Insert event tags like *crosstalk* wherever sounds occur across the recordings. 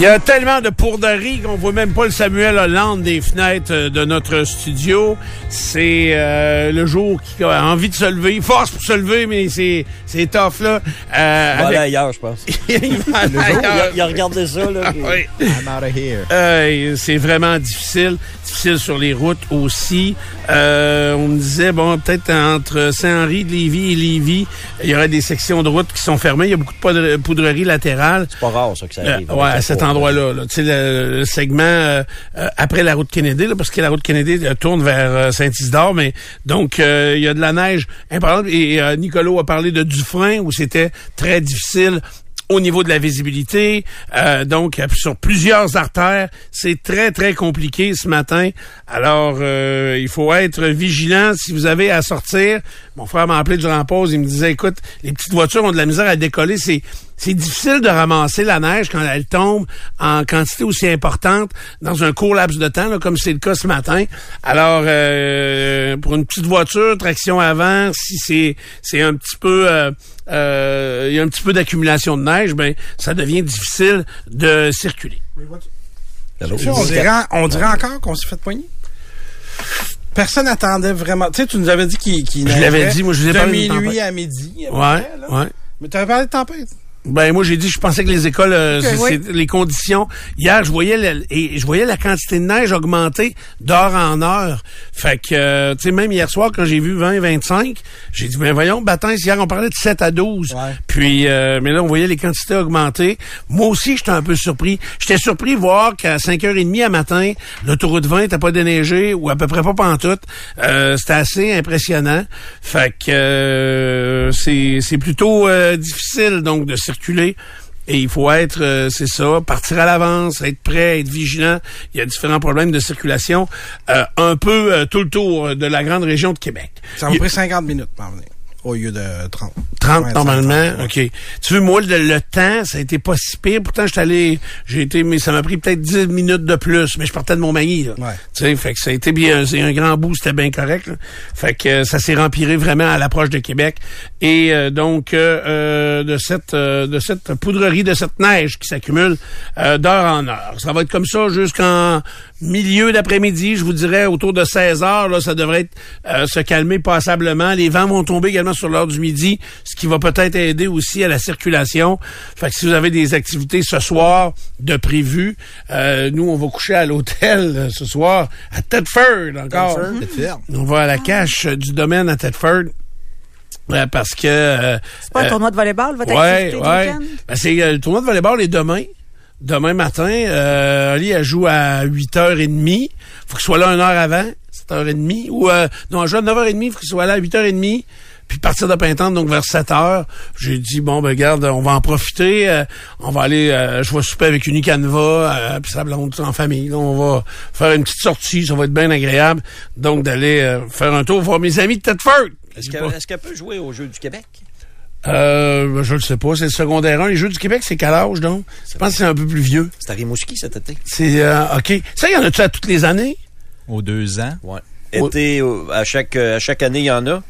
Il y a tellement de pourderies qu'on voit même pas le Samuel Hollande des fenêtres euh, de notre studio. C'est euh, le jour qui a envie de se lever. Il force pour se lever, mais c'est c'est tough là. Euh, il va aller ailleurs, je pense. *laughs* il va aller ailleurs. Il a, regardé ça là. oui. I'm out of here. Euh, c'est vraiment difficile. Difficile sur les routes aussi. Euh, on me disait, bon, peut-être entre Saint-Henri de Lévis et Lévis, il y aurait des sections de route qui sont fermées. Il y a beaucoup de poudre- poudreries latérales. C'est pas rare, ça, que ça Euh, arrive. ouais, à cet endroit-là. Là. Tu sais, le, le segment euh, euh, après la route Kennedy, là, parce que la route Kennedy euh, tourne vers euh, Saint-Isidore, mais donc il y a de la neige importante. Et Nicolo a parlé de Dufresne, où c'était très difficile au niveau de la visibilité. Euh, donc, sur plusieurs artères, c'est très, très compliqué ce matin. Alors, euh, il faut être vigilant si vous avez à sortir. Mon frère m'a appelé durant la pause, il me disait, écoute, les petites voitures ont de la misère à décoller. C'est c'est difficile de ramasser la neige quand elle tombe en quantité aussi importante dans un court laps de temps, là, comme c'est le cas ce matin. Alors, euh, pour une petite voiture, traction avant, si c'est c'est un petit peu euh, euh, il y a un petit peu d'accumulation de neige, ben ça devient difficile de circuler. On dirait, on dirait encore qu'on s'est fait poigner. Personne n'attendait vraiment. Tu sais, tu nous avais dit qu'il qu'il Je l'avais dit, moi, je vous ai de parlé de minuit à midi. à Ouais, près, là. ouais. Mais tu avais parlé de tempête. Ben moi j'ai dit je pensais que les écoles euh, oui. les conditions hier je voyais le- et je voyais la quantité de neige augmenter d'heure en heure. Fait que euh, tu sais même hier soir quand j'ai vu 20 25, j'ai dit ben voyons Batin hier on parlait de 7 à 12. Ouais. Puis euh, mais là on voyait les quantités augmenter. Moi aussi j'étais un peu surpris. J'étais surpris de voir qu'à 5h30 à matin, l'autoroute 20 n'était pas déneigée ou à peu près pas pantoute. Euh, c'était assez impressionnant. Fait que euh, c'est c'est plutôt euh, difficile donc de circuler. Et il faut être, euh, c'est ça, partir à l'avance, être prêt, être vigilant. Il y a différents problèmes de circulation euh, un peu euh, tout le tour de la grande région de Québec. Ça m'a pris 50 minutes pour en venir. Au lieu de 30. 30 Ouais, normalement, 30, OK. Tu veux, moi, le, le temps, ça a été pas si pire. Pourtant, j'étais allé, j'ai été, mais ça m'a pris peut-être 10 minutes de plus, mais je partais de Montmagny, là. Ouais. Tu sais, fait que ça a été bien, c'est un grand bout, c'était bien correct, là. Fait que euh, ça s'est rempiré vraiment à l'approche de Québec. Et euh, donc, euh, euh, de cette euh, de cette poudrerie, de cette neige qui s'accumule euh, d'heure en heure. Ça va être comme ça jusqu'en milieu d'après-midi, je vous dirais, autour de 16 heures, là, ça devrait être, euh, se calmer passablement. Les vents vont tomber également sur l'heure du midi, ce qui va peut-être aider aussi à la circulation. Fait que si vous avez des activités ce soir de prévues, euh, nous, on va coucher à l'hôtel euh, ce soir à Tedford encore. Tedford. On va à la cache euh, du domaine à Tedford. euh, parce que... euh, C'est pas un tournoi de volleyball, votre Ouais, activité du ouais. week-end? Ben, c'est euh, le tournoi de volleyball est demain. Demain matin, euh, Ali, elle joue à 8h30. Faut qu'il soit là une heure avant, 7h30. Ou, euh, non, elle joue à 9h30, faut qu'il soit là à 8h30. Puis partir de Pintante, donc vers 7 heures, j'ai dit, bon, ben regarde, on va en profiter. euh, on va aller, euh, je vais souper avec une Canva, euh, puis sa blonde en famille. là. on va faire une petite sortie, ça va être bien agréable. Donc, d'aller euh, faire un tour, voir mes amis de Tedford. Est-ce qu'elle est-ce qu'elle peut jouer au Jeu du Québec? Euh, ben, je le sais pas, c'est le secondaire 1. Les Jeux du Québec, c'est quel âge, donc? Je pense que c'est un peu plus vieux. C'est à Rimouski cet été. C'est, euh, OK. Ça, il y en a-tu à toutes les années? Aux deux ans? Ouais. Été, à chaque, euh, à chaque année, il y en a.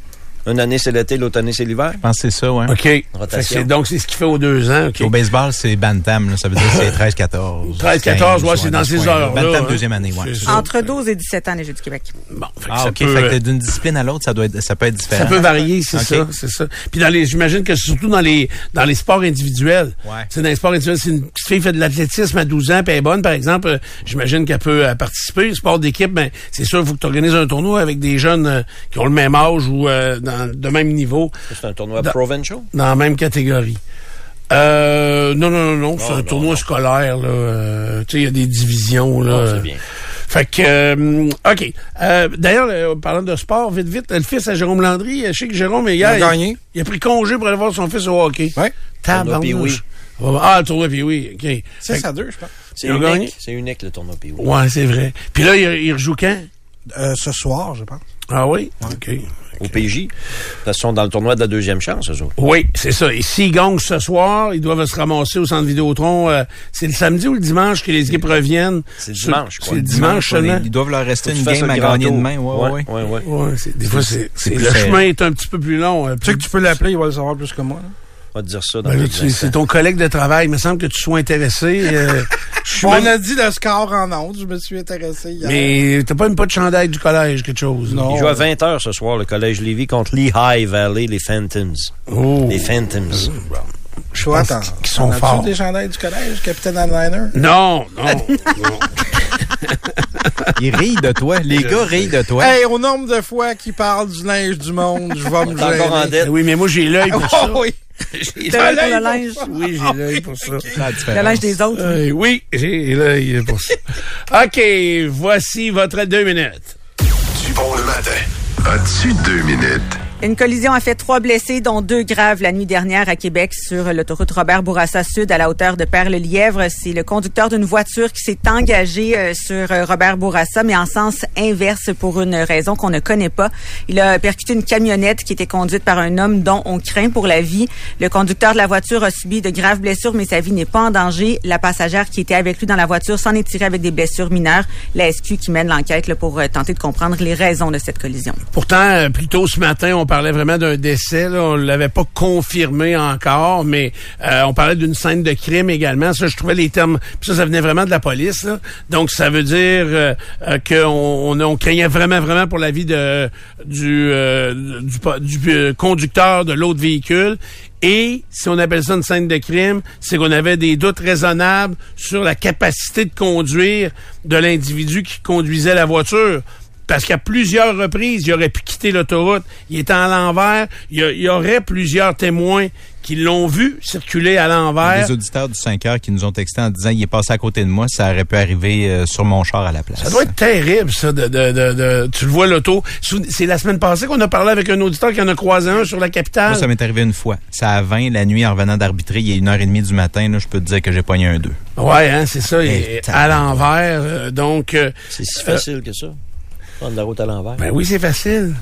Une année, c'est l'été, l'autre année, c'est l'hiver? Je pense que c'est ça, ouais. OK. Fait que Rotation. c'est- donc, c'est ce qu'il fait aux deux ans. OK. Puis Au baseball, c'est Bantam, là. ça veut dire que c'est 13-14. 13-14, ouais, 15, c'est dans ces ce coin-là. heures-là, Bantam, hein. deuxième année, ouais. C'est. Entre 12 et 17 ans, les Jeux du Québec. Bon, fait que Ah, ça OK. peut, fait euh, que d'une discipline à l'autre, ça doit être, ça peut être différent. ça peut varier, c'est ça, c'est ça. Puis dans les, j'imagine que c'est surtout dans les, dans les sports individuels. Ouais. C'est dans les sports individuels, si une petite fille fait de l'athlétisme à 12 ans, puis elle est bonne, par exemple, euh, j'imagine qu'elle peut euh, participer. Sport d'équipe, ben, c'est sûr, il faut que tu organises un tournoi avec des jeunes euh, qui ont le même âge ou euh, dans, de même niveau. C'est un tournoi Dans- provincial? dans la même catégorie. Euh, non, non, non, non, c'est un non, tournoi non. scolaire, là. euh, tu sais, il y a des divisions, là. C'est bien. Fait que, euh, OK. Euh, D'ailleurs, euh, parlant de sport, vite, vite, le fils à Jérôme Landry, je sais que Jérôme, hier, Il a gagné. il a pris congé pour aller voir son fils au hockey. Ouais. Tabarnouche. Tournoi Pee-wee. Ah, le tournoi puis oui, OK. Fait 6 que- à 2, je pense. C'est unique. C'est unique, le tournoi Pee-Wee. Ouais, c'est vrai. Puis là, il, il rejoue quand? Euh, ce soir, je pense. Ah oui? OK. Au PJ. Qu'ils sont dans le tournoi de la deuxième chance, eux autres. Oui, c'est ça. Et s'ils gagnent ce soir, ils doivent se ramasser au centre Vidéotron. euh, c'est le samedi ou le dimanche que les équipes reviennent? C'est le dimanche, crois. C'est le dimanche seulement. Ils doivent leur rester une game à gagner demain. Ouais, ouais, ouais, ouais. Ouais, c'est- des fois, c'est, le chemin est un petit peu plus long. Tu sais que tu peux l'appeler, il va le savoir plus que moi. Te dire ça dans Ben c'est ton collègue de travail. Il me semble que tu sois intéressé. euh, *laughs* je suis On même- a dit le score en ondes. Je me suis intéressé hier. Mais t'as pas même pas de chandail du collège, quelque chose. Non. Il joue à 20h ce soir, le Collège Lévis, contre Lehigh Valley, les Phantoms. Oh. Les Phantoms. Je Toi, pense attends. qu'ils sont forts. des chandails du collège, Capitaine Airliner? Non, non, *laughs* non. Ils rient de toi. Les gars rient de toi. Hey, au nombre de fois qu'il parle du linge du monde, je vais me T'es encore en gêner. dette. Oui, mais moi, j'ai l'œil pour *laughs* ça. Oh, oui. J'ai T'as l'œil pour le linge. pour. Oui, j'ai l'œil pour ça. Le linge des autres. Euh, oui, j'ai l'œil pour ça. *laughs* OK, voici votre deux minutes. Du bon le matin. As-tu deux minutes? Une collision a fait trois blessés, dont deux graves la nuit dernière à Québec sur l'autoroute Robert Bourassa Sud à la hauteur de Perle-Lièvre. C'est le conducteur d'une voiture qui s'est engagé euh, sur euh, Robert Bourassa, mais en sens inverse pour une raison qu'on ne connaît pas. Il a percuté une camionnette qui était conduite par un homme dont on craint pour la vie. Le conducteur de la voiture a subi de graves blessures, mais sa vie n'est pas en danger. La passagère qui était avec lui dans la voiture s'en est tirée avec des blessures mineures. La SQ qui mène l'enquête pour euh, tenter de comprendre les raisons de cette collision. Pourtant, plus tôt ce matin, on parlait vraiment d'un décès. Là. On l'avait pas confirmé encore, mais euh, on parlait d'une scène de crime également. Ça, je trouvais les termes... puis Ça, ça venait vraiment de la police. Donc, ça veut dire euh, euh, qu'on on, on craignait vraiment, vraiment pour la vie du, du, conducteur de l'autre véhicule. Et si on appelle ça une scène de crime, c'est qu'on avait des doutes raisonnables sur la capacité de conduire de l'individu qui conduisait la voiture. Parce qu'à plusieurs reprises, il aurait pu quitter l'autoroute. Il était à l'envers. Il y, a- il y aurait plusieurs témoins qui l'ont vu circuler à l'envers. Des auditeurs du 5 heures qui nous ont texté en disant il est passé à côté de moi, ça aurait pu arriver euh, sur mon char à la place. Ça doit être terrible, ça, de, de, de, de- tu le vois l'auto. C'est la semaine passée qu'on a parlé avec un auditeur qui en a croisé un sur la capitale. Moi, ça m'est arrivé une fois. Ça à 20 la nuit en revenant d'arbitrer, il est une heure et demie du matin, là, je peux te dire que j'ai pogné un 2. Ouais, hein, c'est ça, Hey, et- à tabarouette. l'envers. euh, donc, euh, C'est si facile que ça. Prendre la route à l'envers. ben oui, c'est facile.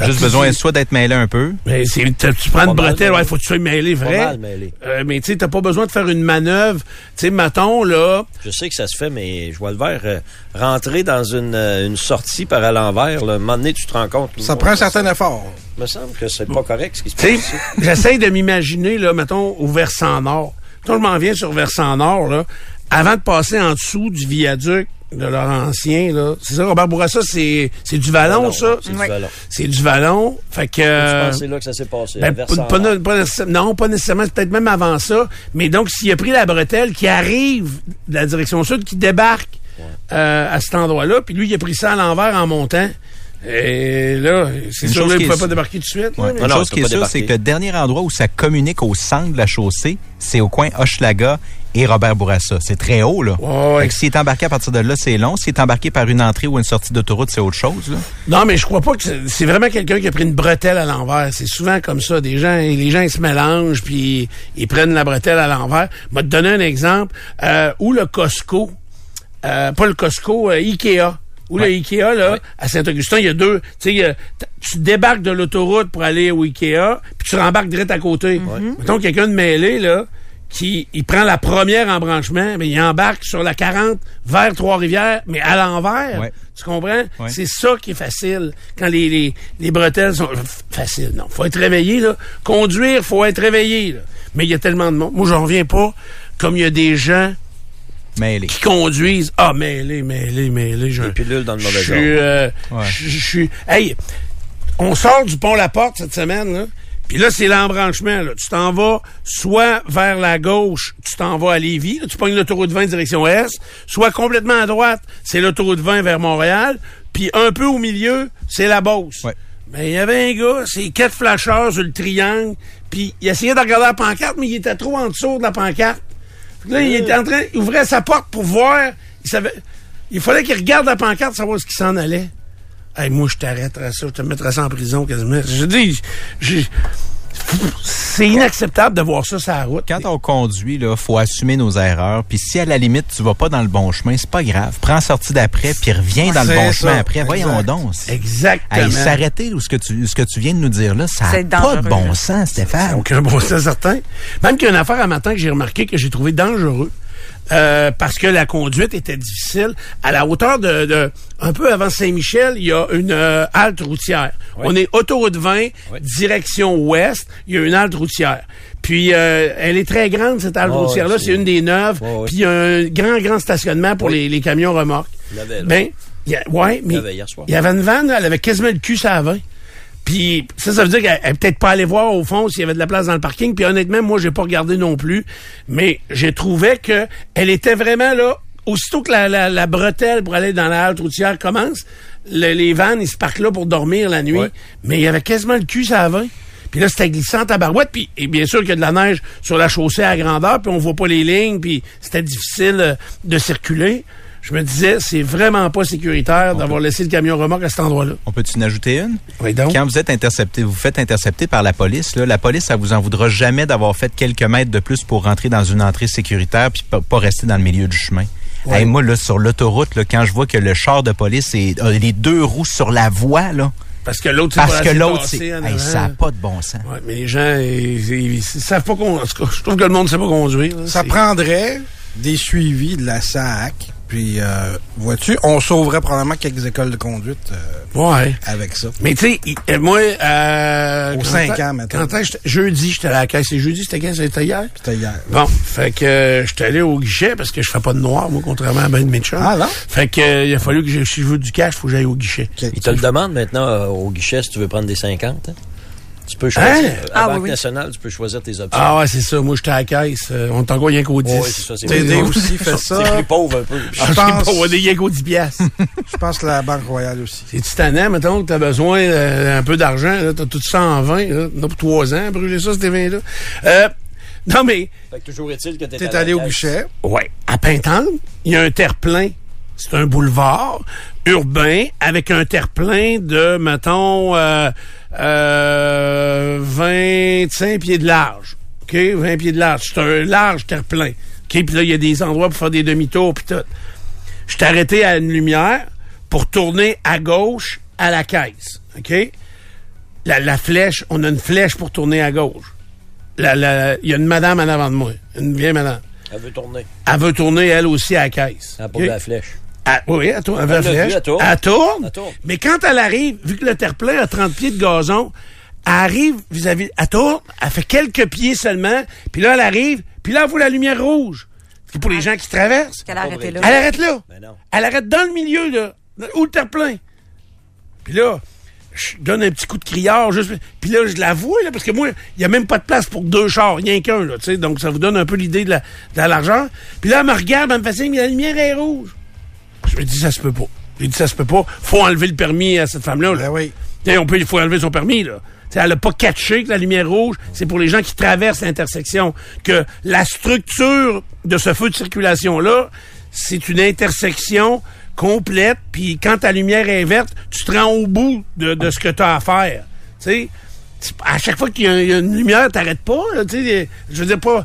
Juste besoin soit d'être mêlé un peu. Mais c'est, t'as- tu prends une Pas bretelle, ouais, faut que tu sois mêlé, Pas vrai. mal mêlé. Euh, mais tu sais, t'as pas besoin de faire une manœuvre. Tu sais, mettons, là, Je sais que ça se fait, mais je vois le verre euh, rentrer dans une, euh, une sortie par à l'envers. là. Un moment donné, tu te rends compte. Ça prend un certain effort. Il me semble que c'est pas correct ce qui se Tu passe *laughs* j'essaie de m'imaginer, là, mettons, au versant nord. Quand je m'en viens sur versant nord, là, avant de passer en dessous du viaduc de Laurentien, là, c'est ça, Robert Bourassa, c'est, c'est du vallon, ça? C'est du vallon. C'est du vallon. Fait que... Euh, que c'est là que ça s'est passé. ben, pas- pas pas non, pas nécessairement, c'est peut-être même avant ça. Mais donc, s'il a pris la bretelle qui arrive de la direction sud, qui débarque euh, à cet endroit-là, puis lui, il a pris ça à l'envers en montant. Et là, c'est sûr, chose là, il qui ne pouvait pas débarquer tout de suite. Ouais. Une non, chose qui est sûre, c'est que le dernier endroit où ça communique au centre de la chaussée, c'est au coin Hochelaga et Robert Bourassa. C'est très haut, là. Ouais, ouais. Fait que s'il est embarqué à partir de là, c'est long. S'il est embarqué par une entrée ou une sortie d'autoroute, c'est autre chose, là. Non, mais je crois pas que c'est- vraiment quelqu'un qui a pris une bretelle à l'envers. C'est souvent comme ça. Des gens, les gens, ils se mélangent puis ils prennent la bretelle à l'envers. Je vais te donner un exemple. Euh, où le Costco, euh, pas le Costco, euh, Ikea. Où le Ikea, là, à Saint-Augustin, il y a deux. Tu sais, tu débarques de l'autoroute pour aller au Ikea, puis tu rembarques direct à côté. Mettons quelqu'un de mêlé, là, qui il prend la première embranchement, mais il embarque sur la 40 vers Trois-Rivières, mais à l'envers. Ouais. Tu comprends? Ouais. C'est ça qui est facile. Quand les, les, les bretelles sont f- faciles. Non, faut être réveillé, là. Conduire, faut être réveillé, là. Mais il y a tellement de monde. Moi, j'en reviens pas. Comme il y a des gens Mêlé. qui conduisent. Ah, mêlé, mêlé, mêlé. Je, Des pilules dans le mauvais je ordre. suis, euh, Ouais. je suis. Hey, on sort du pont La Porte cette semaine, là. Puis là, c'est l'embranchement. Là. Tu t'en vas soit vers la gauche, tu t'en vas à Lévis, là, tu pognes l'autoroute 20 direction Est, soit complètement à droite, c'est l'autoroute 20 vers Montréal, puis un peu au milieu, c'est la Beauce. Ouais. Mais il y avait un gars, c'est quatre flasheurs sur le triangle, puis il essayait de regarder la pancarte, mais il était trop en dessous de la pancarte. Fait que Là, il était en train, il ouvrait sa porte pour voir, il savait, il fallait qu'il regarde la pancarte savoir ce qui s'en allait. Hey, moi, je t'arrêterais ça, je te mettrais ça en prison quasiment. Je dis, c'est inacceptable de voir ça sur la route. Quand on conduit, là, faut assumer nos erreurs. Puis si à la limite tu vas pas dans le bon chemin, c'est pas grave. Prends la sortie d'après, puis reviens dans le bon ça. chemin après. Voyons Exact. donc. Exactement. Hey, s'arrêter ou ce que tu ce que tu viens de nous dire là, ça C'est n'a pas de bon sens, Stéphane. Aucun bon sens certain. Même qu'il y a une affaire à matin que j'ai remarqué que j'ai trouvé dangereux. Euh, parce que la conduite était difficile. À la hauteur de, de un peu avant Saint-Michel, il y a une euh, halte routière. On est autoroute 20, direction ouest. Il y a une halte routière. Puis euh, elle est très grande cette halte Ouais, routière là. C'est une des neuves. Puis il y a un grand grand stationnement pour les, les camions remorques. Il l'avait, là. Ben, il y a- ouais, mais Il l'avait hier soir. il y avait une vanne, elle avait quasiment le cul la 20. Puis ça, ça veut dire qu'elle est peut-être pas allée voir au fond s'il y avait de la place dans le parking. Puis honnêtement, moi, j'ai pas regardé non plus. Mais j'ai trouvé que elle était vraiment là. Aussitôt que la, la, la bretelle pour aller dans la halte routière commence, le- les vannes, ils se parquent là pour dormir la nuit. Ouais. Mais il y avait quasiment le cul la 20. Puis là, c'était glissant à barouette. Puis et bien sûr qu'il y a de la neige sur la chaussée à grandeur. Puis on voit pas les lignes. Puis c'était difficile euh, de circuler. Je me disais, c'est vraiment pas sécuritaire d'avoir laissé le camion remorque à cet endroit-là. On peut-tu en ajouter une? Oui, donc. Quand vous êtes intercepté, vous faites intercepter par la police, là, la police, ça vous en voudra jamais d'avoir fait quelques mètres de plus pour rentrer dans une entrée sécuritaire puis pas, pas rester dans le milieu du chemin. Ouais. Hey, moi, là, sur l'autoroute, là, quand je vois que le char de police est, a les deux roues sur la voie, là, Parce que l'autre, c'est parce pas que l'autre, c'est, en hey, ça n'a pas de bon sens. Ouais, mais les gens, ils, ils- ils savent pas cas, Je trouve que le monde ne sait pas conduire. là. Ça C'est- prendrait des suivis de la SAC. Puis, euh, vois-tu, on sauverait probablement quelques écoles de conduite euh, Ouais. avec ça. Mais tu sais, il- euh, moi, euh, Aux quand cinq est- ans, mettons. Quand jeudi, j'étais à la caisse. C'est jeudi, c'était quand? C'était hier? C'était hier. Bon, fait que euh, j'étais allé au guichet parce que je fais pas de noir, moi, contrairement à ben de mes chums. Ah, non? Fait que euh, il a fallu que je, si je veux du cash, faut que j'aille au guichet. Ok. Il te le demande maintenant euh, au guichet si tu veux prendre des 50. hein? Tu peux choisir. Hein? euh, À Ah, Banque oui, oui. nationale, tu peux choisir tes options. Ah ouais, c'est ça. Moi, j'étais à la caisse. Euh, on est encore rien qu'au 10. Ouais, c'est ça, c'est TD plus- aussi fait C'est ça. plus pauvre un peu. Ah, Je je pense- on est rien qu'au 10 piastres. *laughs* Je pense que la Banque Royale aussi. C'est tannant, mettons que t'as besoin euh, un peu d'argent, là, t'as tout ça en vin, là, t'en as pour trois ans, brûler ça, ces vins-là. Euh, non, mais, Fait que toujours est-il que t'es la allé au guichet. ouais, à Pintante, il y a un terre-plein. C'est un boulevard urbain avec un terre-plein de, mettons, euh, euh, 25 pieds de large. OK? 20 pieds de large. C'est un large terre-plein. OK? Puis là, il y a des endroits pour faire des demi-tours, puis tout. Je suis arrêté à une lumière pour tourner à gauche à la caisse. OK? La, la flèche, on a une flèche pour tourner à gauche. La- la- Il y a une madame en avant de moi, une vieille madame. Elle veut tourner. Elle veut tourner, elle aussi, à la caisse. Elle a pas OK? de la flèche. Ah, oui, elle tourne. Elle, Elle flèche. vu, elle tourne. Elle tourne. Elle tourne. Mais quand elle arrive, vu que le terre-plein a 30 pieds de gazon, elle arrive vis-à-vis, elle tourne, elle fait quelques pieds seulement, puis là, elle arrive, puis là, elle voit la lumière rouge. C'est pour les gens qui traversent. Arrêté là. Elle arrête là. Ben non. Elle arrête dans le milieu, là, où le terre-plein. Puis là, je donne un petit coup de criard, juste. Puis là, je la vois, là, parce que moi, il n'y a même pas de place pour deux chars, rien qu'un, là, tu sais. Donc, ça vous donne un peu l'idée de la, de la largeur. Puis là, elle me regarde, elle me fait signe, mais la lumière est rouge. Je me dis, ça se peut pas. J'ai dit, ça se peut pas. Faut enlever le permis à cette femme-là, là. Ben oui. T'sais, on peut, il faut enlever son permis, là. T'sais, elle a pas catché que la lumière rouge, c'est pour les gens qui traversent l'intersection. Que la structure de ce feu de circulation-là, c'est une intersection complète, puis quand ta lumière est verte, tu te rends au bout de, de ce que tu as à faire. Tu sais, c'est- à chaque fois qu'il y, y a une lumière, t'arrêtes pas. là, je veux dire pas.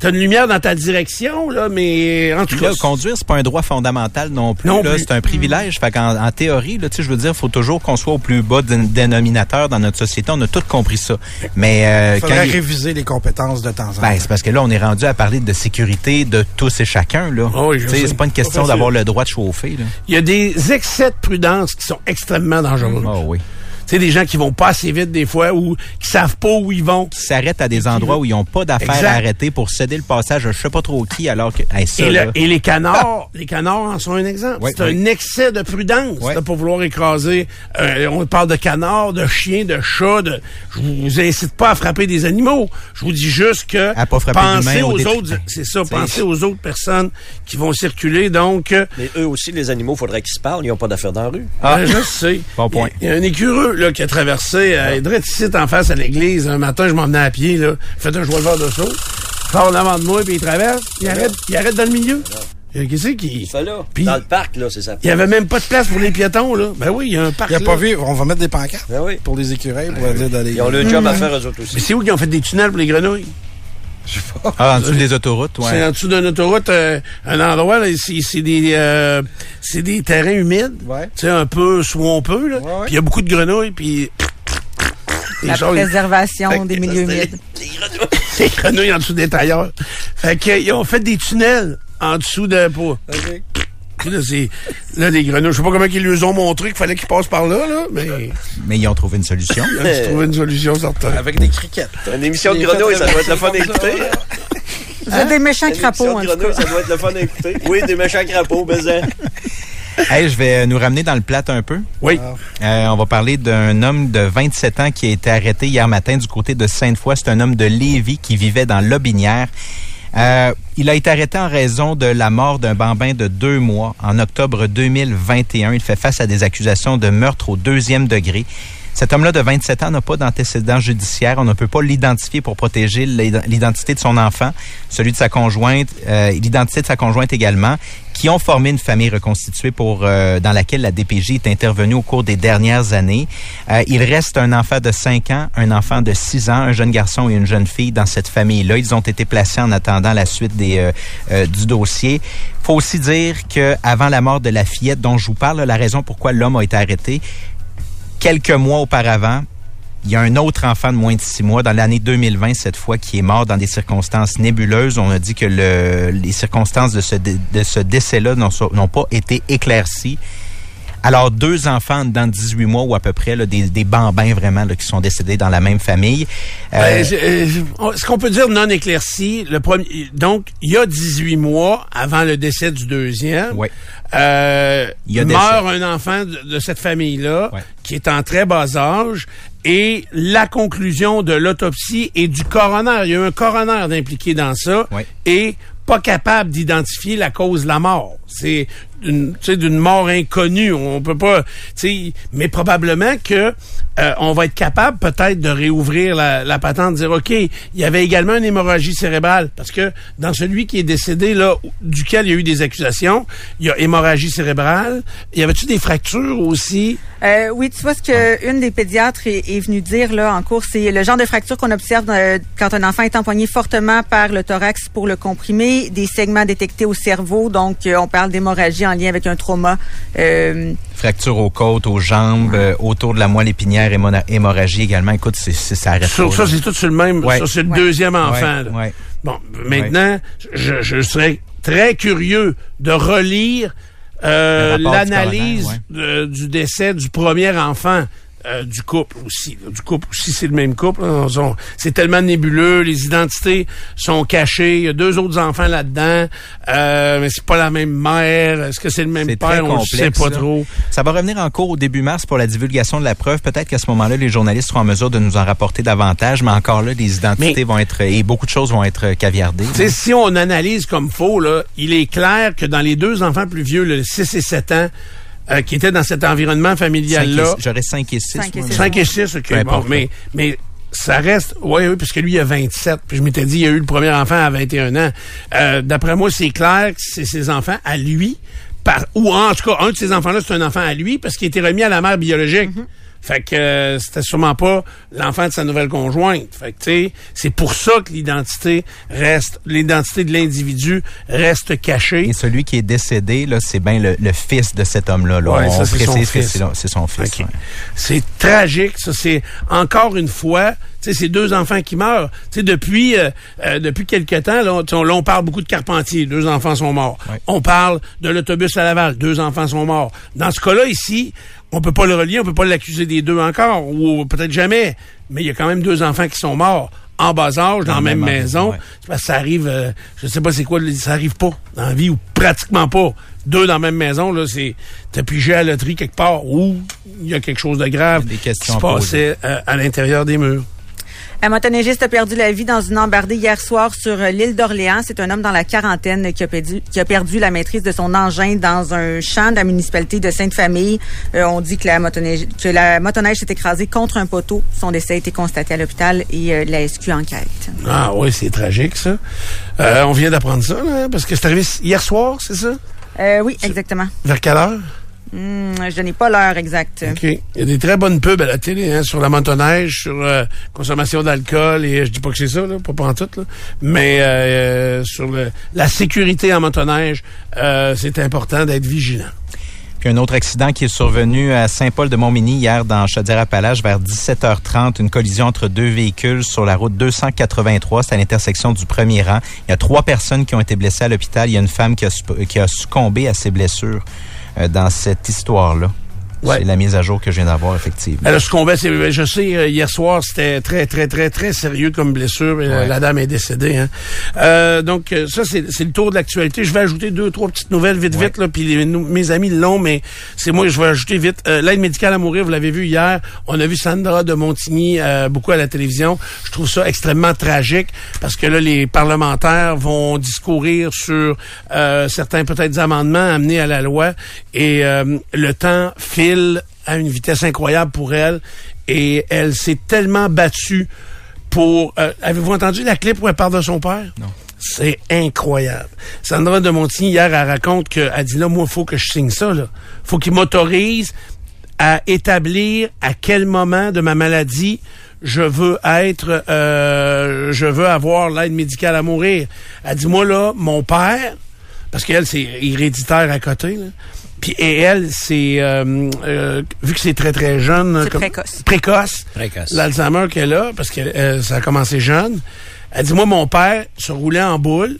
T'as une lumière dans ta direction, là, mais en tout là, cas. conduire, c'est pas un droit fondamental non plus. Non là. plus. C'est un privilège. Fait qu'en en théorie, là, tu sais, je veux dire, faut toujours qu'on soit au plus bas dé- dénominateur dans notre société. On a tous compris ça. Mais euh, Il quand faudrait il- réviser les compétences de temps en temps. ben, c'est parce que là, on est rendu à parler de sécurité de tous et chacun. Là. Oui, je Tu sais, sais. c'est pas une question d'avoir le droit de chauffer. Là. Il y a des excès de prudence qui sont extrêmement dangereux. Oh oui. Tu sais, des gens qui vont pas assez vite des fois ou qui savent pas où ils vont. Qui s'arrêtent à des endroits où ils n'ont pas d'affaires à arrêter pour céder le passage à je sais pas trop qui, alors que. Hey, ça, Et, le- là, et les canards, *laughs* les canards en sont un exemple. Oui, c'est oui. un excès de prudence Oui. de pas vouloir écraser. euh, on parle de canards, de chiens, de chats. De, je vous incite pas à frapper des animaux. Je vous dis juste que À pas frapper pensez aux autres. C'est ça. Pensez aux autres personnes qui vont circuler. Donc, euh, Mais eux aussi, les animaux, faudrait qu'ils se parlent. Ils n'ont pas d'affaires dans la rue. Ah, je sais. Bon point. Il y, a un écureux là, qui a traversé, euh, il devrait ici en face à l'église. Un matin, je m'en venais à pied, là. Fait un joie de saut. Il part en avant de moi, puis il traverse. Il arrête, il arrête dans le milieu. Euh, Qu'est-ce qui... Là. Dans le parc, là, c'est ça. Il y avait même pas de place pour les piétons, là. Ben oui, il y a un parc. Il n'y a là. pas vu, on va mettre des pancartes Ben oui. pour les écureuils, pour leur dire d'aller. Ils ont le job à faire, eux autres Mais aussi. c'est où qu'ils ont fait des tunnels pour les grenouilles? Ah, en dessous des autoroutes, C'est ouais. en dessous d'une autoroute, euh, un endroit, là, c'est c'est des, euh, c'est des terrains humides. Ouais. Tu sais, un peu swampeux, là. Ouais, ouais. Puis il y a beaucoup de grenouilles, puis... La préservation des milieux humides. les *laughs* grenouilles en dessous des tailleurs. Fait qu'ils ont fait des tunnels en dessous de... Pour, Là, c'est, là, des grenouilles. Je sais pas comment ils lui ont montré qu'il fallait qu'ils passent par là, là, mais Mais ils ont trouvé une solution. *laughs* ils ont trouvé une solution certaine. Avec des criquettes. Une émission de grenouilles, ça doit être le fun à comme ça. écouter. Vous êtes des méchants Une émission crapauds, en de grenouilles, ça doit être le fun à écouter. Oui, des méchants crapauds, mais hein. *laughs* Hey, je vais nous ramener dans le plat un peu. Oui. Euh, on va parler d'un homme de 27 ans qui a été arrêté hier matin du côté de Sainte-Foy. C'est un homme de Lévis qui vivait dans l'Aubinière. Euh, il a été arrêté en raison de la mort d'un bambin de deux mois en octobre 2021. Il fait face à des accusations de meurtre au deuxième degré. Cet homme-là de 27 ans n'a pas d'antécédent judiciaire. On ne peut pas l'identifier pour protéger l'id- l'identité de son enfant, celui de sa conjointe, euh, l'identité de sa conjointe également, qui ont formé une famille reconstituée pour euh, dans laquelle la DPJ est intervenue au cours des dernières années. Euh, il reste un enfant de 5 ans, un enfant de 6 ans, un jeune garçon et une jeune fille dans cette famille-là. Ils ont été placés en attendant la suite des, euh, euh, du dossier. faut aussi dire que avant la mort de la fillette dont je vous parle, la raison pourquoi l'homme a été arrêté, quelques mois auparavant, il y a un autre enfant de moins de six mois, dans l'année 2020 cette fois, qui est mort dans des circonstances nébuleuses. On a dit que le, les circonstances de ce, de ce décès-là n'ont pas été éclaircies. Alors, deux enfants dans 18 mois ou à peu près, là, des, des bambins vraiment là, qui sont décédés dans la même famille. Euh, Ben, je- euh, ce qu'on peut dire non éclairci, le premier, donc il y a 18 mois avant le décès du deuxième, Ouais. euh, Il y a meurt un enfant de, de cette famille-là qui est en très bas âge et la conclusion de l'autopsie et du coroner, il y a eu un coroner d'impliqué dans ça et pas capable d'identifier la cause de la mort. C'est une, tu sais, d'une mort inconnue. On peut pas, tu sais, mais probablement que euh, on va être capable peut-être de réouvrir la, la patente, de dire ok, il y avait également une hémorragie cérébrale parce que dans celui qui est décédé là, duquel il y a eu des accusations, il y a hémorragie cérébrale. Y avait-tu des fractures aussi? Euh, oui, tu vois ce que une des pédiatres est, est venue dire là en cours, c'est le genre de fracture qu'on observe euh, quand un enfant est empoigné fortement par le thorax pour le comprimer, des segments détectés au cerveau, donc euh, on parle d'hémorragie en lien avec un trauma. Euh, fracture aux côtes, aux jambes, euh, autour de la moelle épinière, hémorragie également. Écoute, c'est, ça arrête Sur pas, ça, c'est tout sur le même. Ouais. Ça, c'est le Ouais. deuxième enfant. Ouais, là. ouais. Bon, maintenant, je, je serais très curieux de relire euh, du l'analyse du décès du premier enfant. Euh, du couple aussi. là. Du couple aussi, c'est le même couple. sont- C'est tellement nébuleux, les identités sont cachées. Il y a deux autres enfants là-dedans, euh, mais c'est pas la même mère. Est-ce que c'est le même père? On ne sait pas là. trop. Ça va revenir en cours au début mars pour la divulgation de la preuve. Peut-être qu'à ce moment-là, les journalistes seront en mesure de nous en rapporter davantage, mais encore là, les identités Mais- vont être et beaucoup de choses vont être caviardées. Tu sais, si on analyse comme faux, là, il est clair que dans les deux enfants plus vieux, le 6 et 7 ans, euh, qui étaient dans cet environnement familial-là, J'aurais 5 et 6. Cinq et six. 5 et 6, OK, Peu bon, mais, mais ça reste, oui, oui, parce que lui, il a 27, puis je m'étais dit, il a eu le premier enfant à 21 ans. Euh, D'après moi, c'est clair que c'est ses enfants à lui, par, ou en tout cas, un de ces enfants-là, c'est un enfant à lui, parce qu'il a été remis à la mère biologique. Fait que euh, c'était sûrement pas l'enfant de sa nouvelle conjointe. Fait que tu sais, c'est pour ça que l'identité reste, l'identité de l'individu reste cachée. Et celui qui est décédé, là, c'est bien le, le fils de cet homme-là. Là. Ouais, On ça, c'est son précise que fils. c'est, c'est son fils. OK. ouais. C'est tragique, ça. C'est encore une fois, tu sais, ces deux enfants qui meurent. Tu sais, depuis euh, euh, depuis quelque temps, là, on, là, parle beaucoup de Carpentier, deux enfants sont morts. Ouais. On parle de l'autobus à Laval, deux enfants sont morts. Dans ce cas-là ici, on peut pas le relier, on peut pas l'accuser des deux encore, ou peut-être jamais. Mais il y a quand même deux enfants qui sont morts en bas âge, dans la même maison. ouais. C'est parce que ça arrive, euh, je sais pas c'est quoi, ça arrive pas dans la vie, ou pratiquement pas. Deux dans la même maison, là, c'est, t'as pigé à la loterie quelque part, ou il y a quelque chose de grave Des qui se à passait euh, à l'intérieur des murs. Un motoneigiste a perdu la vie dans une embardée hier soir sur euh, l'île d'Orléans. C'est un homme dans la quarantaine qui a, perdu, qui a perdu la maîtrise de son engin dans un champ de la municipalité de Sainte-Famille. Euh, on dit que la, motoneige, que la motoneige s'est écrasée contre un poteau. Son décès a été constaté à l'hôpital et euh, la SQ enquête. Ah oui, c'est tragique, ça. Euh, on vient d'apprendre ça, là, parce que c'est arrivé hier soir, c'est ça? Euh, oui, exactement. Vers quelle heure? Hmm, je n'ai pas l'heure exacte. OK. Il y a des très bonnes pubs à la télé hein, sur la motoneige, sur euh, consommation d'alcool, et je dis pas que c'est ça, là, pas en tout, là, mais euh, sur le, la sécurité en motoneige, euh, c'est important d'être vigilant. Puis un autre accident qui est survenu à Saint-Paul-de-Montmagny hier dans Chaudière-Appalaches vers 17h30, une collision entre deux véhicules sur la route 283, c'est à l'intersection du premier rang. Il y a trois personnes qui ont été blessées à l'hôpital. Il y a une femme qui a, qui a succombé à ses blessures euh, dans cette histoire-là. Ouais. C'est la mise à jour que je viens d'avoir, effectivement. Elle a succombé. c'est- Je sais, euh, hier soir, c'était très, très, très, très sérieux comme blessure. euh, Ouais. La dame est décédée. Hein. Euh, donc, euh, ça, c'est c'est le tour de l'actualité. Je vais ajouter deux, trois petites nouvelles vite, vite. Là, puis les- nous- mes amis l'ont, mais c'est moi, je vais ajouter vite. Euh, L'aide médicale à mourir, vous l'avez vu hier. On a vu Sandra de Montigny euh, beaucoup à la télévision. Je trouve ça extrêmement tragique parce que là, les parlementaires vont discourir sur euh, certains peut-être amendements amenés à la loi et euh, le temps file à une vitesse incroyable pour elle et elle s'est tellement battue pour... euh, Avez-vous entendu la clip où elle parle de son père? Non. C'est incroyable. Sandra de Montigny, hier, elle raconte qu'elle dit là, moi, il faut que je signe ça. Là. faut qu'il m'autorise à établir à quel moment de ma maladie je veux être, euh, je veux avoir l'aide médicale à mourir. Elle dit, moi, là, mon père, parce qu'elle, c'est héréditaire à côté, là. Puis, et elle, c'est, euh, euh, vu que c'est très, très jeune. C'est précoce. Précoce. Précoce. L'Alzheimer qu'elle a, parce que euh, ça a commencé jeune. Elle dit, moi, mon père se roulait en boule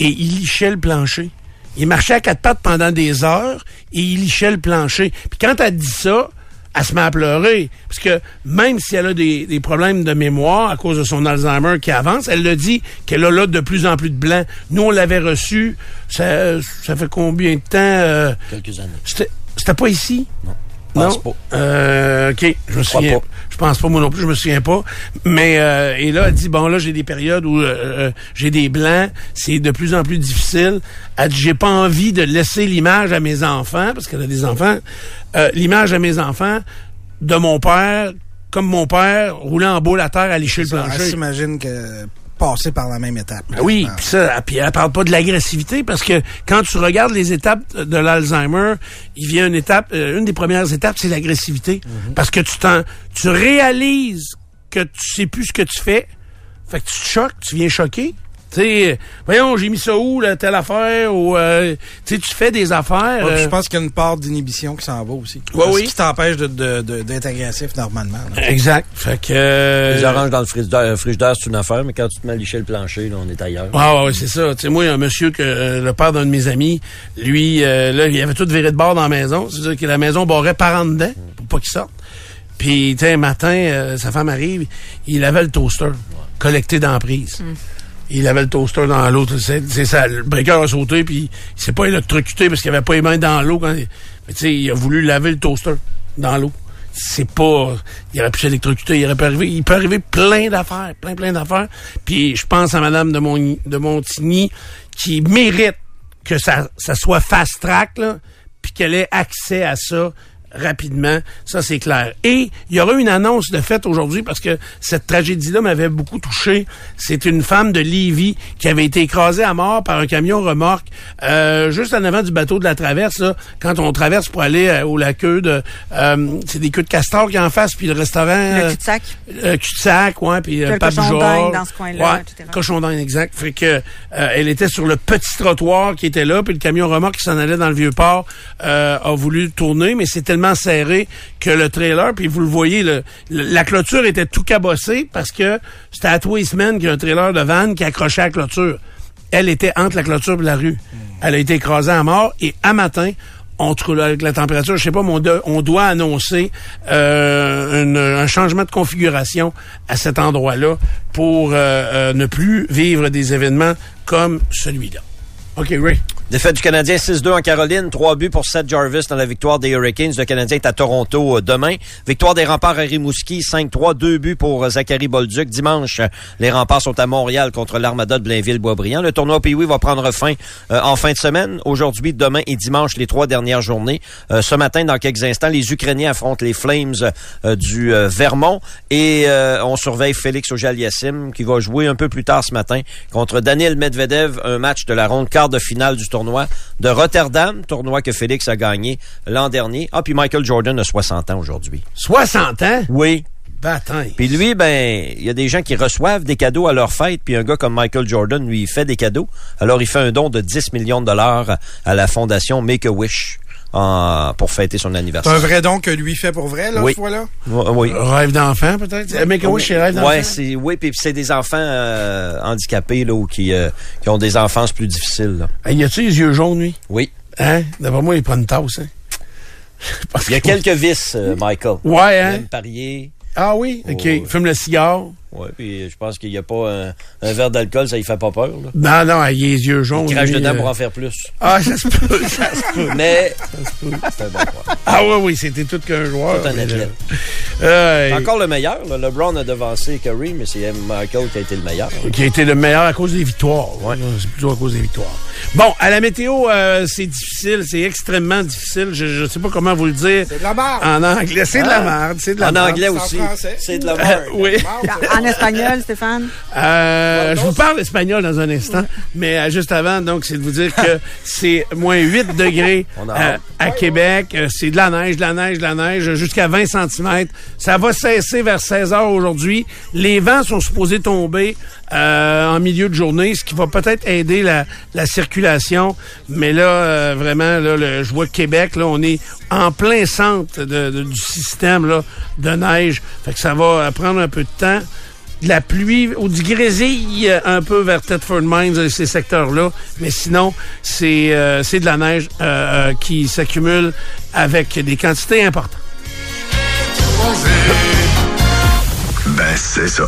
et il lichait le plancher. Il marchait à quatre pattes pendant des heures et il lichait le plancher. Puis quand elle dit ça, elle se met à pleurer. Parce que même si elle a des, des problèmes de mémoire à cause de son Alzheimer qui avance, elle le dit qu'elle a là de plus en plus de blanc. Nous, on l'avait reçu, ça, ça fait combien de temps? euh, Quelques années. c'était c'était pas ici? Non. Non? Pense pas. Euh, OK. Je me souviens. pas. Je pense pas, moi non plus, je me souviens pas. Mais, euh, et là, elle dit, bon, là, j'ai des périodes où euh, euh, j'ai des blancs, c'est de plus en plus difficile. Elle dit, j'ai pas envie de laisser l'image à mes enfants, parce qu'elle a des enfants, euh, l'image à mes enfants de mon père, comme mon père, roulant en boule à terre à lécher le Elle plancher. s'imagine que passer par la même étape. Ben oui, Ah. puis ça, puis elle parle pas de l'agressivité parce que quand tu regardes les étapes de l'Alzheimer, il vient une étape, euh, une des premières étapes, c'est l'agressivité, parce que tu t'en, tu réalises que tu sais plus ce que tu fais, fait que tu te choques, tu viens choquer. Tu sais, voyons, j'ai mis ça où, là, telle affaire, ou, euh, tu sais, tu fais des affaires. Ouais, euh, je pense qu'il y a une part d'inhibition qui s'en va aussi. Ouais, Ce oui. qui t'empêche de, de, de- d'être agressif normalement. là. Exact. Fait que. euh, Les oranges dans le frigidaire, le frigidaire, c'est une affaire, mais quand tu te mets à licher le plancher, là, on est ailleurs. Ah ouais, ouais, c'est ça. Tu sais, moi, il y a un monsieur que euh, le père d'un de mes amis, lui, euh, là, il avait tout viré de bord dans la maison. C'est-à-dire que la maison barrait par en dedans pour pas qu'il sorte. Puis, tu sais, un matin, euh, sa femme arrive, il avait le toaster collecté dans la prise. Il avait le toaster dans l'eau. C'est ça. Le breaker a sauté, puis il s'est pas électrocuté parce qu'il avait pas les mains dans l'eau. quand il- Mais tu sais, il a voulu laver le toaster dans l'eau. C'est pas... Il aurait pu s'électrocuter. Il aurait pu arriver... Il peut arriver plein d'affaires. Plein, plein d'affaires. Puis je pense à Madame de Montigny qui mérite que ça, ça soit fast-track, là, puis qu'elle ait accès à ça rapidement. Ça, c'est clair. Et il y aura une annonce de fait aujourd'hui parce que cette tragédie-là m'avait beaucoup touché. C'est une femme de Lévis qui avait été écrasée à mort par un camion remorque euh, juste en avant du bateau de la traverse. Là, quand on traverse pour aller euh, au laqueux de... euh, c'est des queues de castor qui en face, puis le restaurant... Le euh, cul-de-sac. euh, cul-de-sac, ouais, puis euh, le cochon d'Inde dans ce coin-là, Ouais, etc. cochon d'Inde, exact. Fait que euh, elle était sur le petit trottoir qui était là, puis le camion remorque qui s'en allait dans le vieux port euh, a voulu tourner, mais c'est tellement serré que le trailer, puis vous le voyez, le, le- la clôture était tout cabossée parce que c'était à les semaines qu'il y a un trailer de vanne qui accrochait à la clôture. Elle était entre la clôture et la rue. Elle a été écrasée à mort et à matin, on trouve avec la température, je sais pas, mais on, do- on doit annoncer euh, une- un changement de configuration à cet endroit-là pour euh, euh, ne plus vivre des événements comme celui-là. OK, Ray. Défaite du Canadien 6-2 en Caroline, 3 buts pour Seth Jarvis dans la victoire des Hurricanes. Le Canadien est à Toronto euh, demain. Victoire des remparts à Rimouski, 5-3, 2 buts pour euh, Zachary Bolduc. Dimanche, euh, les remparts sont à Montréal contre l'Armada de Blainville-Boisbriand. Le tournoi pee va prendre fin en fin de semaine. Aujourd'hui, demain et dimanche, les trois dernières journées. Ce matin, dans quelques instants, les Ukrainiens affrontent les Flames du Vermont. Et on surveille Félix Auger-Aliassime qui va jouer un peu plus tard ce matin contre Daniel Medvedev, un match de la ronde quart de finale du tournoi de Rotterdam, tournoi que Félix a gagné l'an dernier. Ah, puis Michael Jordan a 60 ans aujourd'hui. 60 ans? Oui. Bataille. Puis lui, ben, il y a des gens qui reçoivent des cadeaux à leur fête, puis un gars comme Michael Jordan, lui, il fait des cadeaux. Alors, il fait un don de 10 millions de dollars à la fondation Make-A-Wish en- pour fêter son C'est anniversaire. un vrai don que lui fait pour vrai, là, Oui. ce fois-là? Ouais, oui. Rêve d'enfant, peut-être? Make a wish, c'est rêve d'enfant? Ouais, c'est oui, puis c'est des enfants euh, handicapés là ou qui euh, qui ont des enfances plus difficiles. là. Hey, y a-tu les yeux jaunes, lui? Oui. Hein? D'après moi, il prend une tasse, hein? *laughs* Il y a que- quelques vices, euh, Michael. Ouais, Il hein? aime parier. Ah oui? OK. Oh. Fume le cigare. Ouais, puis je pense qu'il n'y a pas un, un verre d'alcool, ça y fait pas peur. Là. Non, non, il a les yeux jaunes. Il crache dedans euh. pour en faire plus. Ah, ça se peut, ça se peut. *laughs* Mais c'est un bon joueur. Ah oui, oui, c'était tout qu'un joueur. Tout un athlète. *laughs* Euh, encore le meilleur. Là. LeBron a devancé Curry, mais c'est Michael qui a été le meilleur. qui a été le meilleur à cause des victoires. Ouais. C'est plutôt à cause des victoires. Bon, à la météo, euh, c'est difficile, c'est extrêmement difficile. Je ne sais pas comment vous le dire C'est de la barre. en anglais. C'est de la merde, c'est de la En merde. anglais aussi. français. C'est de la *laughs* Euh, merde. oui. En espagnol, Stéphane? Euh, je vous parle espagnol dans un instant, mais euh, juste avant, donc, c'est de vous dire que *laughs* c'est moins 8 degrés euh, à Québec. Euh, C'est de la neige, de la neige, de la neige, jusqu'à 20 cm. Ça va cesser vers 16 heures aujourd'hui. Les vents sont supposés tomber euh, en milieu de journée, ce qui va peut-être aider la, la circulation. Mais là, vraiment, là, le- je vois que Québec, là, on est en plein centre de- de- du système là, de neige. Fait que ça va prendre un peu de temps de la pluie ou du grésil euh, un peu vers Thetford Mines, euh, ces secteurs-là. Mais sinon, c'est euh, c'est de la neige euh, euh, qui s'accumule avec des quantités importantes. Ben, c'est ça.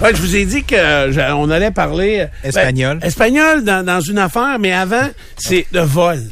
Ouais, je vous ai dit que euh, on allait parler... euh, Espagnol. ben, espagnol dans, dans une affaire, mais avant, c'est le vol.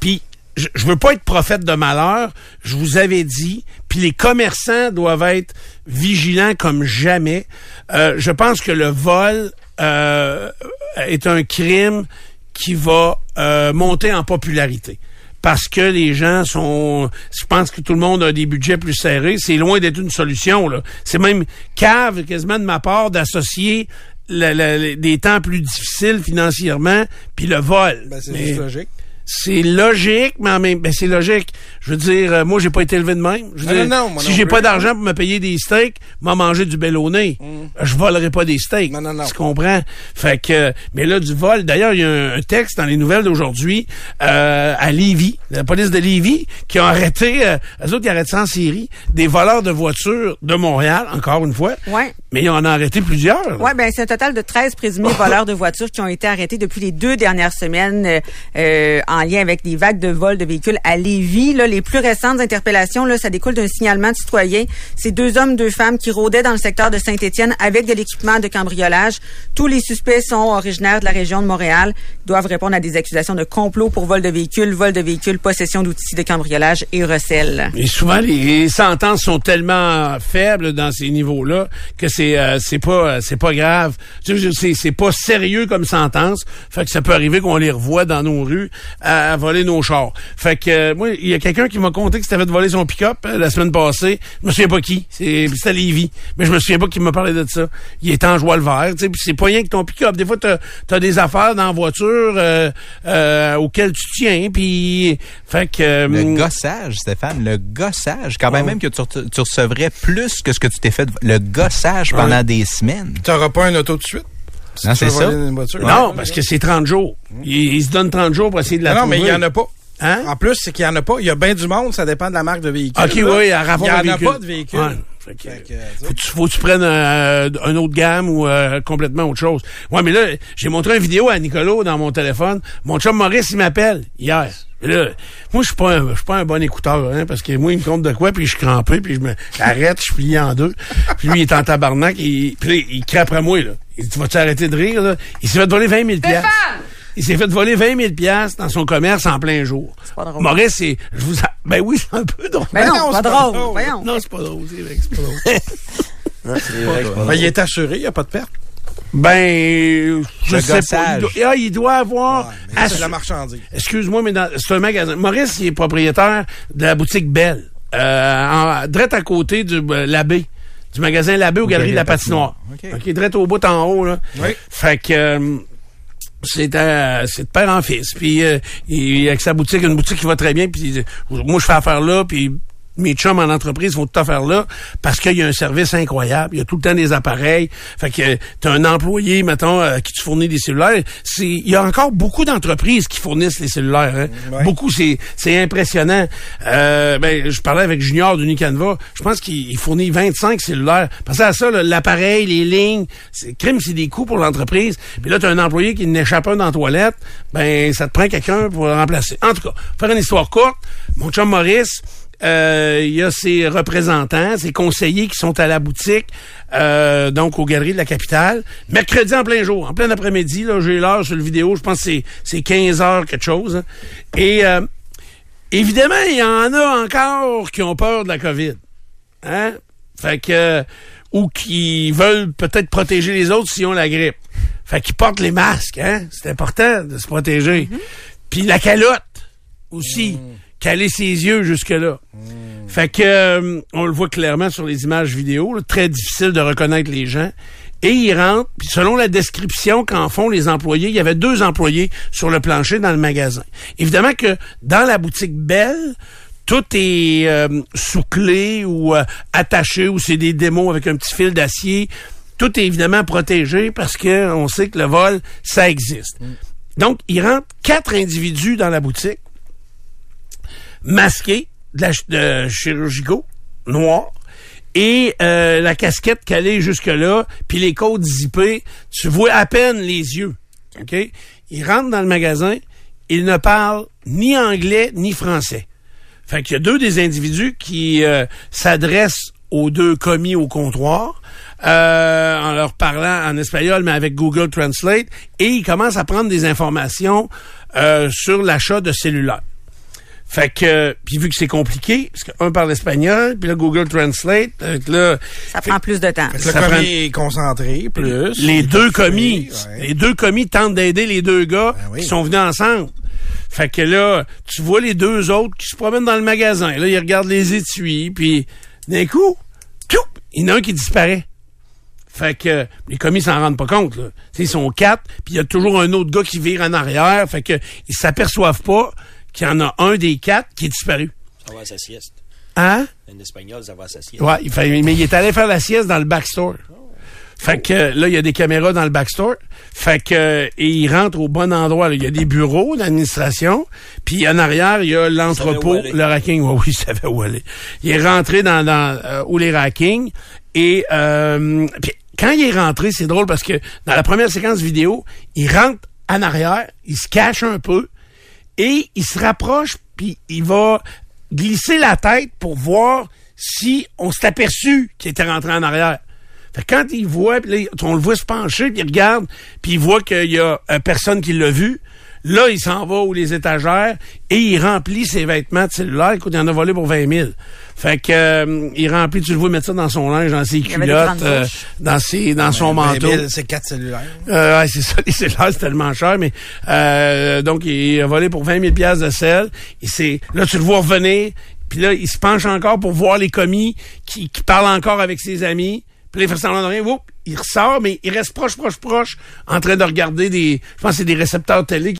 Puis, je, je veux pas être prophète de malheur, je vous avais dit, puis les commerçants doivent être vigilants comme jamais. Euh, je pense que le vol euh, est un crime qui va euh, monter en popularité. Parce que les gens sont... Je pense que tout le monde a des budgets plus serrés. C'est loin d'être une solution. là. C'est même cave quasiment de ma part d'associer des temps plus difficiles financièrement puis le vol. Ben, c'est logique. C'est logique, mais en même ben c'est logique. Je veux dire, euh, moi, j'ai pas été élevé de même. Je veux Non, dire, non, non, moi si j'ai pas d'argent pour me payer des steaks, m'a mangé du bel au nez. Je volerai pas des steaks. Non, non, non. Tu comprends? Fait que, mais là, du vol. D'ailleurs, il y a un, un texte dans les nouvelles d'aujourd'hui, euh, à Lévis, la police de Lévis, qui ont arrêté, euh, eux autres, ils arrêtent ça en série, des voleurs de voitures de Montréal, encore une fois. Ouais. Mais ils en ont arrêté plusieurs. là. Oui, ben c'est un total de 13 présumés *laughs* voleurs de voitures qui ont été arrêtés depuis les deux dernières semaines euh, euh, en lien avec des vagues de vol de véhicules à Lévis. Là, les plus récentes interpellations, là, ça découle d'un signalement de citoyen. C'est deux hommes, deux femmes qui rôdaient dans le secteur de Saint-Étienne avec de l'équipement de cambriolage. Tous les suspects sont originaires de la région de Montréal. Ils doivent répondre à des accusations de complot pour vol de véhicules, vol de véhicules, possession d'outils de cambriolage et recel. Et souvent, les sentences sont tellement faibles dans ces niveaux-là que c'est euh, c'est pas euh, c'est pas grave. C'est pas sérieux comme sentence. Fait que ça peut arriver qu'on les revoie dans nos rues à, à voler nos chars. Fait que euh, moi, il y a quelqu'un qui m'a conté que c'était fait voler son pick-up euh, la semaine passée. Je me souviens pas qui. C'est c'était Lévis. Mais je me souviens pas qui m'a parlé de ça. Il est en joie le vert. Tu sais, puis c'est pas rien que ton pick-up. Des fois, t'as as des affaires dans la voiture euh, euh, auxquelles tu tiens. Puis fait que euh, Le gossage, Stéphane, le gossage. Quand même, Ouais. même que tu, re- tu recevrais plus que ce que tu t'es fait. Le gossage pendant des semaines. T'auras pas un auto tout de suite? Non, c'est ça. une voiture. Non, parce que c'est 30 jours. Il, il se donne 30 jours pour essayer de la Non, non, mais il trouver. y en a pas. Hein? En plus, c'est qu'il y en a pas. Il y a bien du monde, ça dépend de la marque de véhicule. OK, là. oui, à Il y rapport en a pas de véhicule. Ouais. Fait que, Fait que, euh, faut, que tu, faut que tu prennes euh, un autre gamme ou euh, complètement autre chose. Ouais, mais là, j'ai montré une vidéo à Nicolas dans mon téléphone. Mon chum Maurice, il m'appelle hier. Là, moi, je suis pas un, je suis pas un bon écouteur, hein, parce que moi, il me compte de quoi, puis je suis crampé, puis je me j'arrête, je suis plié en deux. Puis lui, il est en tabarnak, puis là, il crie après moi, là. Tu vas-tu arrêter de rire, là? Il s'est fait voler 20 000 piastres. Il s'est fait voler 20 000 piastres dans son commerce en plein jour. C'est pas drôle. Maurice, c'est, je vous, a- ben oui, c'est un peu drôle. Ben non, c'est pas drôle. drôle. Voyons. Non, c'est pas drôle, c'est vrai que c'est pas drôle. *laughs* Non, c'est vrai que c'est pas Ben, il est assuré, il n'y a pas de perte. Ben, je Le sais pas. Il doit, ah, il doit avoir. Ouais, mais assu- de la marchandise. Excuse-moi, mais dans- c'est un magasin. Maurice, il est propriétaire de la boutique Belle, euh, en, direct à côté du euh, l'abbé, du magasin L'abbé aux Galeries de la Patinoire. OK. OK, direct au bout en haut là. Oui. Fait que euh, c'est euh, c'est de père en fils. Puis euh, il avec sa boutique, une boutique qui va très bien. Puis euh, moi, je fais affaire là. Puis mes chums en entreprise font tout affaire là parce qu'il y a un service incroyable. Il y a tout le temps des appareils. Fait que t'as un employé, mettons, euh, qui te fournit des cellulaires. C'est, il y a encore beaucoup d'entreprises qui fournissent les cellulaires. hein. Ouais. Beaucoup, c'est, c'est impressionnant. Euh, ben, je parlais avec Junior d'Unicanva. Je pense qu'il il fournit 25 cellulaires. Pensez à ça, l'appareil, les lignes. C'est, crime, c'est des coûts pour l'entreprise. Puis là, t'as un employé qui n'échappe un dans la toilette. Ben, ça te prend quelqu'un pour le remplacer. En tout cas, faire une histoire courte. Mon chum Maurice, euh, il y a ses représentants, ses conseillers qui sont à la boutique, euh, donc aux galeries de la capitale. Mercredi en plein jour, en plein après-midi, là, j'ai l'heure sur le vidéo, je pense que c'est, c'est 15 heures quelque chose. hein. Et euh, évidemment, il y en a encore qui ont peur de la COVID. Hein? Fait que ou qui veulent peut-être protéger les autres s'ils ont la grippe. Fait qu'ils portent les masques, hein? C'est important de se protéger. Puis la calotte aussi, caler ses yeux jusque-là. Fait que euh, on le voit clairement sur les images vidéo, là, très difficile de reconnaître les gens. Et ils rentrent, puis selon la description qu'en font les employés, il y avait deux employés sur le plancher dans le magasin. Évidemment que dans la boutique Belle, tout est euh, sous clé ou euh, attaché ou c'est des démos avec un petit fil d'acier. Tout est évidemment protégé parce que on sait que le vol, ça existe. Donc, il rentre quatre individus dans la boutique, masqués, de, la, de chirurgicaux, noirs, et euh, la casquette calée jusque-là, puis les côtes zippées, tu vois à peine les yeux. OK? Ils rentrent dans le magasin, ils ne parlent ni anglais ni français. Fait qu'il y a deux des individus qui euh, s'adressent aux deux commis au comptoir euh, en leur parlant en espagnol, mais avec Google Translate, et ils commencent à prendre des informations sur l'achat de cellulaires. Fait que, puis vu que c'est compliqué, parce qu'un parle espagnol, puis là, Google Translate, euh, là, Ça prend plus de temps. Fait que Ça le prend- est concentré plus. les deux commis, ouais. les deux commis tentent d'aider les deux gars Ben oui. qui sont venus ensemble. Fait que là, tu vois les deux autres qui se promènent dans le magasin. Là, ils regardent les étuis, puis d'un coup, tchou, il y en a un qui disparaît. Fait que les commis s'en rendent pas compte. Là. Tu sais, Ils sont quatre, puis il y a toujours un autre gars qui vire en arrière. Fait que ils s'aperçoivent pas qu'il y en a un des quatre qui est disparu. Ça va à sa sieste. Hein? Un espagnol, ça va à sa sieste. Ouais, il fait, mais il est allé faire la sieste dans le backstore. Fait que là, il y a des caméras dans le backstore. Fait que et il rentre au bon endroit. là. Il y a des bureaux d'administration. Puis en arrière, il y a l'entrepôt, le racking. Ouais, oui, il savait où aller. Il est rentré dans, dans euh, où les rackings. Et euh, puis quand il est rentré, c'est drôle parce que dans la première séquence vidéo, il rentre en arrière, il se cache un peu et il se rapproche puis il va glisser la tête pour voir si on s'est aperçu qu'il était rentré en arrière. Fait quand il voit, puis là, on le voit se pencher, puis il regarde, puis il voit qu'il y a euh, personne qui l'a vu. Là, il s'en va aux les étagères et il remplit ses vêtements de cellulaire. Écoute, il en a volé pour 20 000. Fait que euh, il remplit, tu le vois mettre ça dans son linge, dans ses culottes, euh, dans ses, dans son manteau. C'est quatre cellulaires. Euh, ouais, c'est *laughs* ça, les cellulaires, c'est tellement cher, mais euh, donc il a volé pour 20 000 piastres de sel. Et c'est là tu le vois revenir, puis là il se penche encore pour voir les commis qui, qui parlent encore avec ses amis. Puis là, il fait semblant de rien, il ressort, mais il reste proche, proche, proche, en train de regarder des, je pense que c'est des récepteurs télé